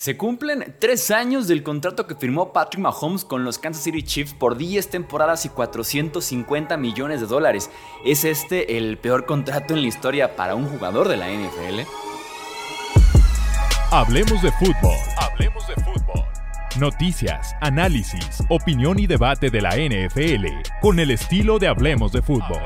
Se cumplen tres años del contrato que firmó Patrick Mahomes con los Kansas City Chiefs por 10 temporadas y 450 millones de dólares. ¿Es este el peor contrato en la historia para un jugador de la NFL? Hablemos de fútbol. Hablemos de fútbol. Noticias, análisis, opinión y debate de la NFL con el estilo de Hablemos de fútbol.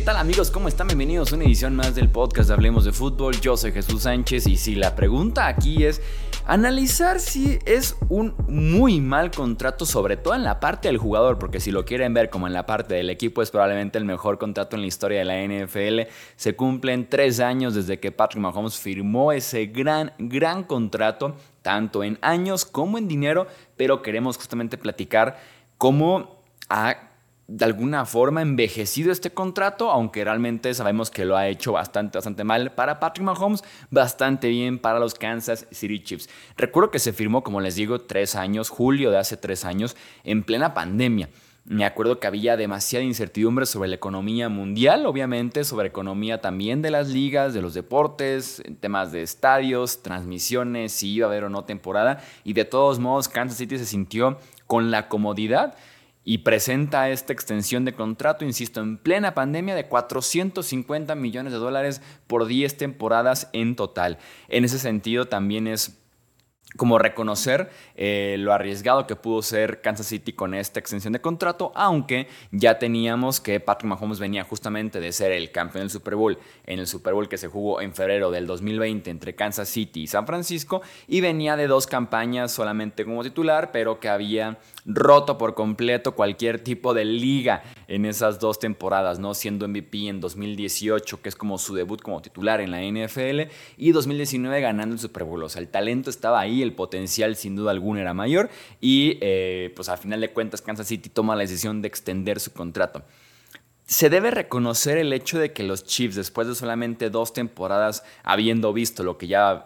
¿Qué tal amigos? ¿Cómo están? Bienvenidos a una edición más del podcast de Hablemos de Fútbol. Yo soy Jesús Sánchez y si la pregunta aquí es analizar si es un muy mal contrato, sobre todo en la parte del jugador, porque si lo quieren ver como en la parte del equipo es probablemente el mejor contrato en la historia de la NFL. Se cumplen tres años desde que Patrick Mahomes firmó ese gran, gran contrato, tanto en años como en dinero, pero queremos justamente platicar cómo ha de alguna forma envejecido este contrato, aunque realmente sabemos que lo ha hecho bastante, bastante mal para Patrick Mahomes, bastante bien para los Kansas City Chiefs. Recuerdo que se firmó, como les digo, tres años, julio de hace tres años, en plena pandemia. Me acuerdo que había demasiada incertidumbre sobre la economía mundial, obviamente, sobre economía también de las ligas, de los deportes, temas de estadios, transmisiones, si iba a haber o no temporada. Y de todos modos, Kansas City se sintió con la comodidad y presenta esta extensión de contrato, insisto, en plena pandemia de 450 millones de dólares por 10 temporadas en total. En ese sentido también es como reconocer eh, lo arriesgado que pudo ser Kansas City con esta extensión de contrato, aunque ya teníamos que Patrick Mahomes venía justamente de ser el campeón del Super Bowl en el Super Bowl que se jugó en febrero del 2020 entre Kansas City y San Francisco, y venía de dos campañas solamente como titular, pero que había roto por completo cualquier tipo de liga en esas dos temporadas, ¿no? Siendo MVP en 2018, que es como su debut como titular en la NFL, y 2019 ganando el Super Bowl. O sea, el talento estaba ahí, el potencial sin duda alguna era mayor, y eh, pues a final de cuentas Kansas City toma la decisión de extender su contrato. Se debe reconocer el hecho de que los Chiefs, después de solamente dos temporadas, habiendo visto lo que ya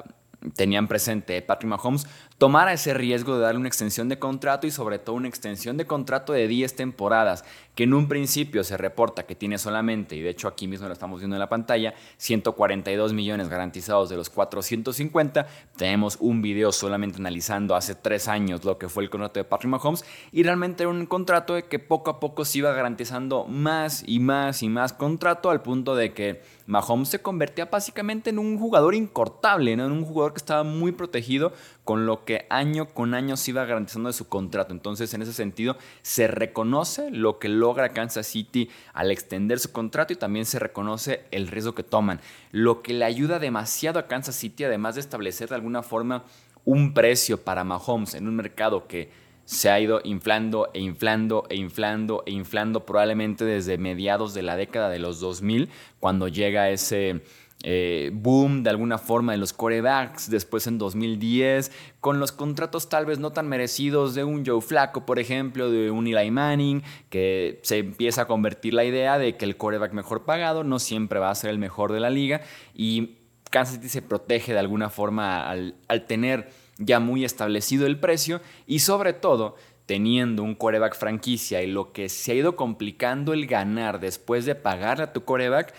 tenían presente Patrick Mahomes, tomara ese riesgo de darle una extensión de contrato y sobre todo una extensión de contrato de 10 temporadas, que en un principio se reporta que tiene solamente, y de hecho aquí mismo lo estamos viendo en la pantalla, 142 millones garantizados de los 450. Tenemos un video solamente analizando hace tres años lo que fue el contrato de Patrick Mahomes y realmente era un contrato de que poco a poco se iba garantizando más y más y más contrato al punto de que Mahomes se convertía básicamente en un jugador incortable, en un jugador que estaba muy protegido con lo que año con año se iba garantizando de su contrato. Entonces, en ese sentido, se reconoce lo que logra Kansas City al extender su contrato y también se reconoce el riesgo que toman. Lo que le ayuda demasiado a Kansas City, además de establecer de alguna forma un precio para Mahomes en un mercado que se ha ido inflando e inflando e inflando e inflando probablemente desde mediados de la década de los 2000, cuando llega ese eh, boom de alguna forma de los corebacks después en 2010, con los contratos tal vez no tan merecidos de un Joe Flaco, por ejemplo, de un Eli Manning, que se empieza a convertir la idea de que el coreback mejor pagado no siempre va a ser el mejor de la liga y Kansas City se protege de alguna forma al, al tener ya muy establecido el precio y sobre todo teniendo un coreback franquicia y lo que se ha ido complicando el ganar después de pagarle a tu coreback,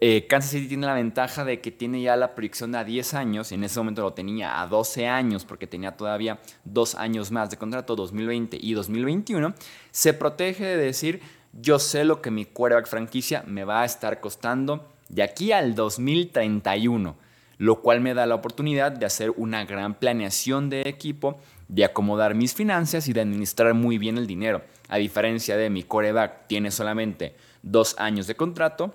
eh, Kansas City tiene la ventaja de que tiene ya la proyección a 10 años, en ese momento lo tenía a 12 años porque tenía todavía dos años más de contrato, 2020 y 2021, se protege de decir, yo sé lo que mi quarterback franquicia me va a estar costando de aquí al 2031, lo cual me da la oportunidad de hacer una gran planeación de equipo, de acomodar mis finanzas y de administrar muy bien el dinero. A diferencia de mi quarterback tiene solamente dos años de contrato,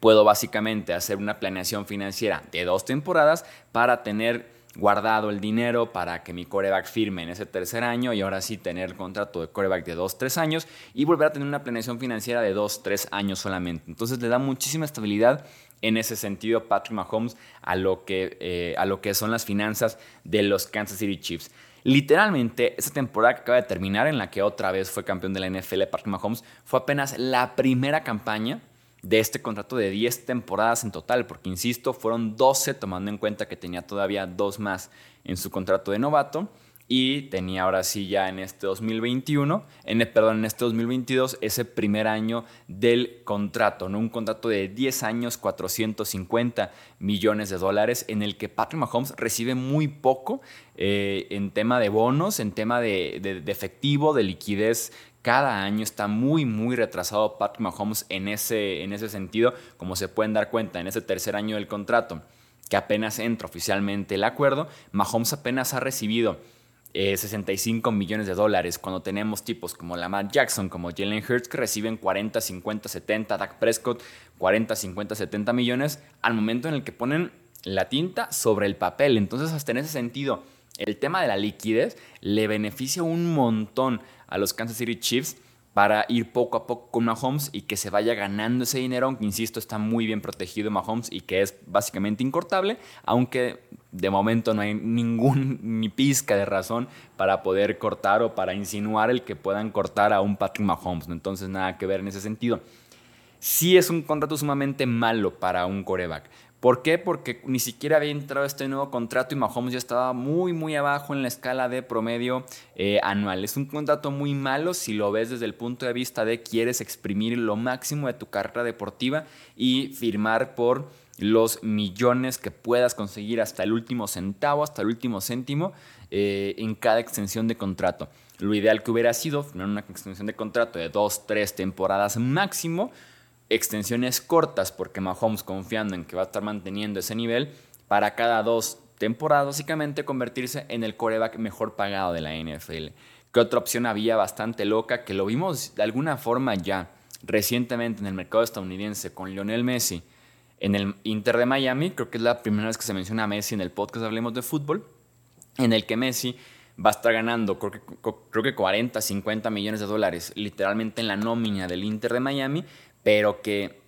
puedo básicamente hacer una planeación financiera de dos temporadas para tener guardado el dinero para que mi coreback firme en ese tercer año y ahora sí tener el contrato de coreback de dos, tres años y volver a tener una planeación financiera de dos, tres años solamente. Entonces le da muchísima estabilidad en ese sentido Patrick Mahomes a lo que, eh, a lo que son las finanzas de los Kansas City Chiefs. Literalmente, esa temporada que acaba de terminar, en la que otra vez fue campeón de la NFL Patrick Mahomes, fue apenas la primera campaña de este contrato de 10 temporadas en total, porque insisto, fueron 12 tomando en cuenta que tenía todavía dos más en su contrato de novato. y tenía ahora sí ya en este 2021, en, perdón, en este 2022, ese primer año del contrato, ¿no? un contrato de 10 años, 450 millones de dólares, en el que Patrick Mahomes recibe muy poco eh, en tema de bonos, en tema de, efectivo, de liquidez cada año está muy, muy retrasado Patrick Mahomes en ese, en ese sentido, como se pueden dar cuenta en ese tercer año del contrato, que apenas entra oficialmente el acuerdo, Mahomes apenas ha recibido 65 eh, millones de dólares, cuando tenemos tipos como Lamar Jackson, como Jalen Hurts, que reciben 40, 50, 70, Dak Prescott 40, 50, 70 millones, al momento en el que ponen la tinta sobre el papel. Entonces, hasta en ese sentido, el tema de la liquidez le beneficia un montón a los Kansas City Chiefs para ir poco a poco con Mahomes y que se vaya ganando ese dinero, aunque insisto, está muy bien protegido Mahomes y que es básicamente incortable, aunque de momento no hay ningún ni pizca de razón para poder cortar o para insinuar el que puedan cortar a un Patrick Mahomes, entonces nada que ver en ese sentido. Sí es un contrato sumamente malo para un coreback. ¿Por qué? Porque ni siquiera había entrado este nuevo contrato y Mahomes ya estaba muy, muy abajo en la escala de promedio eh, anual. Es un contrato muy malo si lo ves desde el punto de vista de quieres exprimir lo máximo de tu carrera deportiva y firmar por los millones que puedas conseguir hasta el último centavo, hasta el último céntimo eh, en cada extensión de contrato. Lo ideal que hubiera sido firmar una extensión de contrato de dos, tres temporadas máximo extensiones cortas, porque Mahomes confiando en que va a estar manteniendo ese nivel, para cada dos temporadas básicamente convertirse en el coreback mejor pagado de la NFL. ¿Qué otra opción había bastante loca que lo vimos de alguna forma ya recientemente en el mercado estadounidense con Lionel Messi en el Inter de Miami? Creo que es la primera vez que se menciona a Messi en el podcast Hablemos de Fútbol, en el que Messi va a estar ganando creo que, creo que 40, 50 millones de dólares literalmente en la nómina del Inter de Miami pero que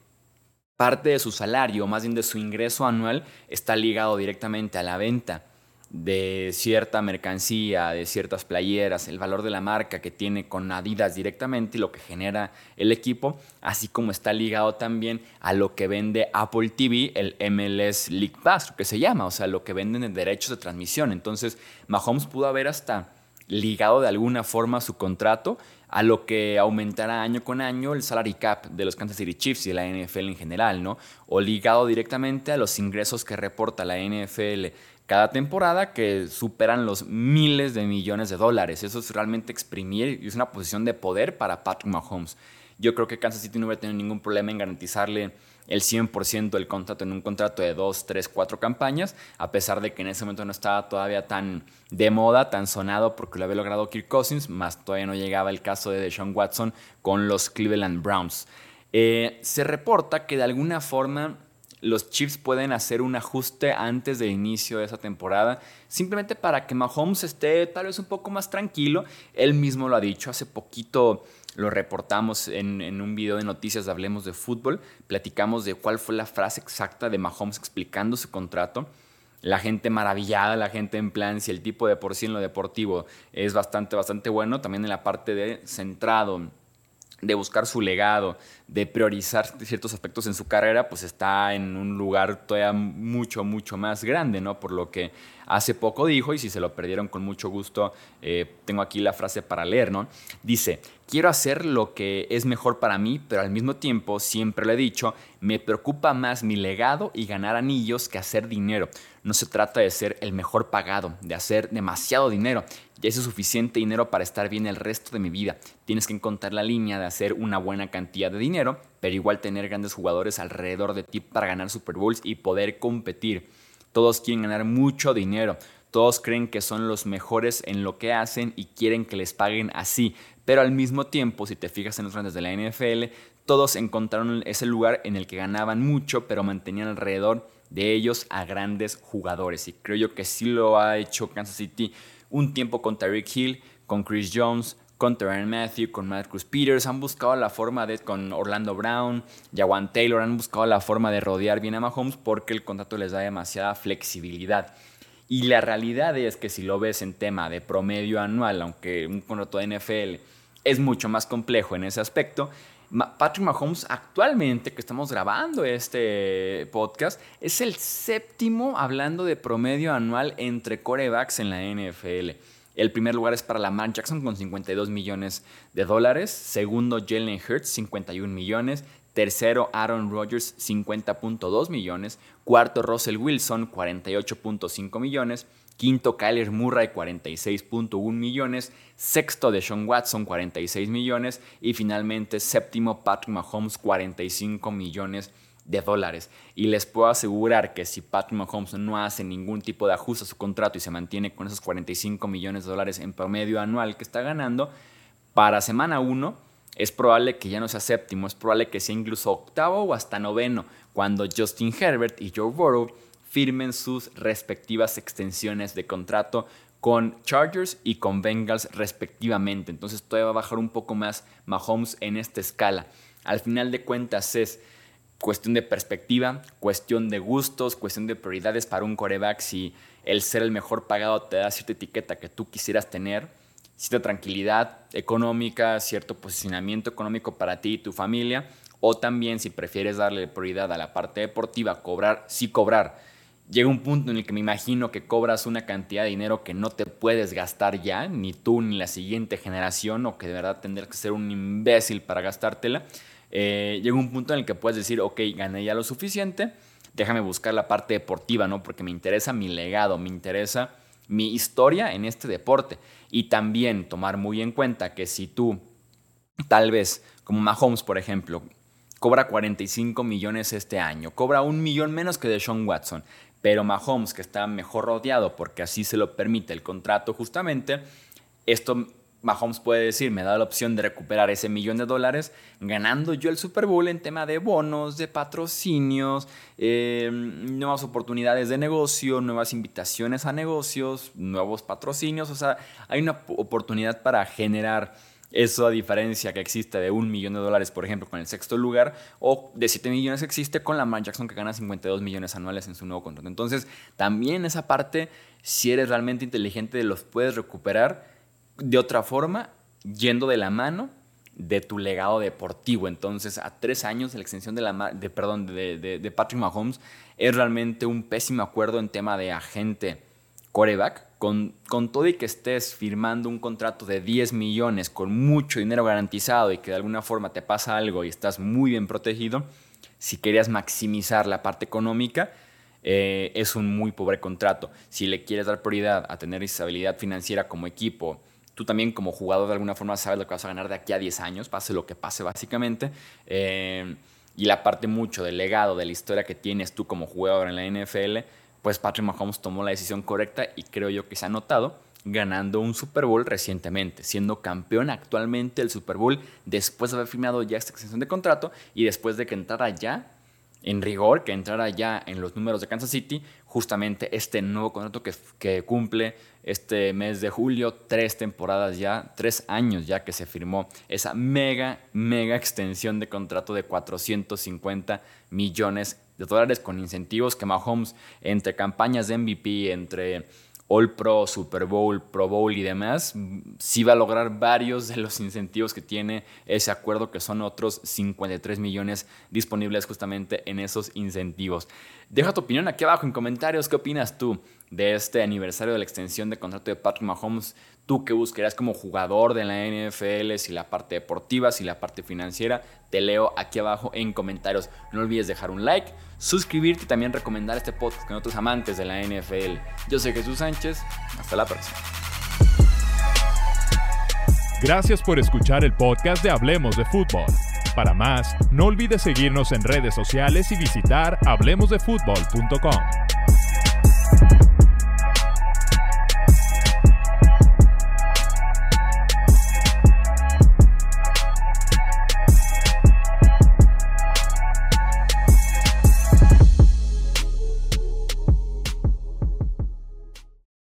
parte de su salario, más bien de su ingreso anual, está ligado directamente a la venta de cierta mercancía, de ciertas playeras, el valor de la marca que tiene con Adidas directamente y lo que genera el equipo, así como está ligado también a lo que vende Apple TV, el MLS League Pass, que se llama, o sea, lo que venden en derechos de transmisión. Entonces, Mahomes pudo haber hasta ligado de alguna forma su contrato a lo que aumentará año con año el salary cap de los Kansas City Chiefs y de la NFL en general, ¿no? O ligado directamente a los ingresos que reporta la NFL cada temporada que superan los miles de millones de dólares. Eso es realmente exprimir y es una posición de poder para Patrick Mahomes. Yo creo que Kansas City no va a tener ningún problema en garantizarle el 100% del contrato en un contrato de 2, 3, 4 campañas, a pesar de que en ese momento no estaba todavía tan de moda, tan sonado, porque lo había logrado Kirk Cousins, más todavía no llegaba el caso de Deshaun Watson con los Cleveland Browns. Eh, se reporta que de alguna forma los Chiefs pueden hacer un ajuste antes del inicio de esa temporada, simplemente para que Mahomes esté tal vez un poco más tranquilo. Él mismo lo ha dicho, hace poquito lo reportamos en, un video de noticias Hablemos de Fútbol, platicamos de cuál fue la frase exacta de Mahomes explicando su contrato. La gente maravillada, la gente en plan, si el tipo de por sí en lo deportivo es bastante, bastante bueno, también en la parte de centrado, de buscar su legado, de priorizar ciertos aspectos en su carrera, pues está en un lugar todavía mucho, mucho más grande, ¿no? Por lo que hace poco dijo, y si se lo perdieron con mucho gusto, eh, tengo aquí la frase para leer, ¿no? Dice, quiero hacer lo que es mejor para mí, pero al mismo tiempo, siempre lo he dicho, me preocupa más mi legado y ganar anillos que hacer dinero. No se trata de ser el mejor pagado, de hacer demasiado dinero. Ya es suficiente dinero para estar bien el resto de mi vida. Tienes que encontrar la línea de hacer una buena cantidad de dinero, pero igual tener grandes jugadores alrededor de ti para ganar Super Bowls y poder competir. Todos quieren ganar mucho dinero. Todos creen que son los mejores en lo que hacen y quieren que les paguen así. Pero al mismo tiempo, si te fijas en los grandes de la NFL, todos encontraron ese lugar en el que ganaban mucho, pero mantenían alrededor de ellos a grandes jugadores. Y creo yo que sí lo ha hecho Kansas City un tiempo con Tyreek Hill, con Chris Jones, con Terran Matthew, con Marcus Peters, han buscado la forma de, con Orlando Brown, Jawan Taylor, han buscado la forma de rodear bien a Mahomes porque el contrato les da demasiada flexibilidad. Y la realidad es que si lo ves en tema de promedio anual, aunque un contrato de NFL es mucho más complejo en ese aspecto, Patrick Mahomes actualmente, que estamos grabando este podcast, es el séptimo hablando de promedio anual entre corebacks en la NFL El primer lugar es para Lamar Jackson con 52 millones de dólares. Segundo, Jalen Hurts, 51 millones. Tercero, Aaron Rodgers, 50.2 millones. Cuarto, Russell Wilson, 48.5 millones. Quinto, Kyler Murray, 46.1 millones. Sexto, Deshaun Watson, 46 millones. Y finalmente, séptimo, Patrick Mahomes, 45 millones de dólares. Y les puedo asegurar que si Patrick Mahomes no hace ningún tipo de ajuste a su contrato y se mantiene con esos 45 millones de dólares en promedio anual que está ganando, para semana 1 es probable que ya no sea séptimo, es probable que sea incluso octavo o hasta noveno, cuando Justin Herbert y Joe Burrow firmen sus respectivas extensiones de contrato con Chargers y con Bengals respectivamente. Entonces todavía va a bajar un poco más Mahomes en esta escala. Al final de cuentas es cuestión de perspectiva, cuestión de gustos, cuestión de prioridades para un coreback. Si el ser el mejor pagado te da cierta etiqueta que tú quisieras tener, cierta tranquilidad económica, cierto posicionamiento económico para ti y tu familia, o también si prefieres darle prioridad a la parte deportiva, cobrar, sí cobrar. Llega un punto en el que me imagino que cobras una cantidad de dinero que no te puedes gastar ya, ni tú ni la siguiente generación, o que de verdad tendrás que ser un imbécil para gastártela eh, llega un punto en el que puedes decir, ok, gané ya lo suficiente, déjame buscar la parte deportiva, ¿no? Porque me interesa mi legado, me interesa mi historia en este deporte. Y también tomar muy en cuenta que si tú, tal vez, como Mahomes, por ejemplo, cobra 45 millones este año, cobra un millón menos que de Sean Watson, pero Mahomes, que está mejor rodeado porque así se lo permite el contrato justamente, esto Mahomes puede decir, me da la opción de recuperar ese millón de dólares ganando yo el Super Bowl en tema de bonos, de patrocinios, eh, nuevas oportunidades de negocio, nuevas invitaciones a negocios, nuevos patrocinios. O sea, hay una oportunidad para generar eso a diferencia que existe de un millón de dólares, por ejemplo, con el sexto lugar, o de 7 millones que existe con Lamar Jackson que gana 52 millones anuales en su nuevo contrato. Entonces, también esa parte, si eres realmente inteligente, los puedes recuperar de otra forma, yendo de la mano de tu legado deportivo. Entonces, a tres años de la extensión de, la, de, perdón, de, de, Patrick Mahomes es realmente un pésimo acuerdo en tema de agente coreback. Con, todo y que estés firmando un contrato de 10 millones con mucho dinero garantizado y que de alguna forma te pasa algo y estás muy bien protegido, si querías maximizar la parte económica, eh, es un muy pobre contrato. Si le quieres dar prioridad a tener estabilidad financiera como equipo, tú también como jugador de alguna forma sabes lo que vas a ganar de aquí a 10 años, pase lo que pase básicamente. Eh, y la parte mucho del legado, de la historia que tienes tú como jugador en la NFL, pues Patrick Mahomes tomó la decisión correcta y creo yo que se ha notado ganando un Super Bowl recientemente, siendo campeón actualmente del Super Bowl después de haber firmado ya esta extensión de contrato y después de que entrara ya en rigor, que entrara ya en los números de Kansas City, justamente este nuevo contrato que, que, cumple este mes de julio, tres temporadas ya, tres años ya que se firmó esa mega, mega extensión de contrato de 450 millones de dólares con incentivos que Mahomes entre campañas de MVP, entre All Pro, Super Bowl, Pro Bowl y demás, sí va a lograr varios de los incentivos que tiene ese acuerdo, que son otros 53 millones disponibles justamente en esos incentivos. Deja tu opinión aquí abajo en comentarios, ¿qué opinas tú de este aniversario de la extensión de contrato de Patrick Mahomes? tú que buscarías como jugador de la NFL, si la parte deportiva, si la parte financiera, te leo aquí abajo en comentarios. No olvides dejar un like, suscribirte y también recomendar este podcast con otros amantes de la NFL. Yo soy Jesús Sánchez, hasta la próxima. Gracias por escuchar el podcast de Hablemos de Fútbol. Para más, no olvides seguirnos en redes sociales y visitar hablemosdefutbol.com.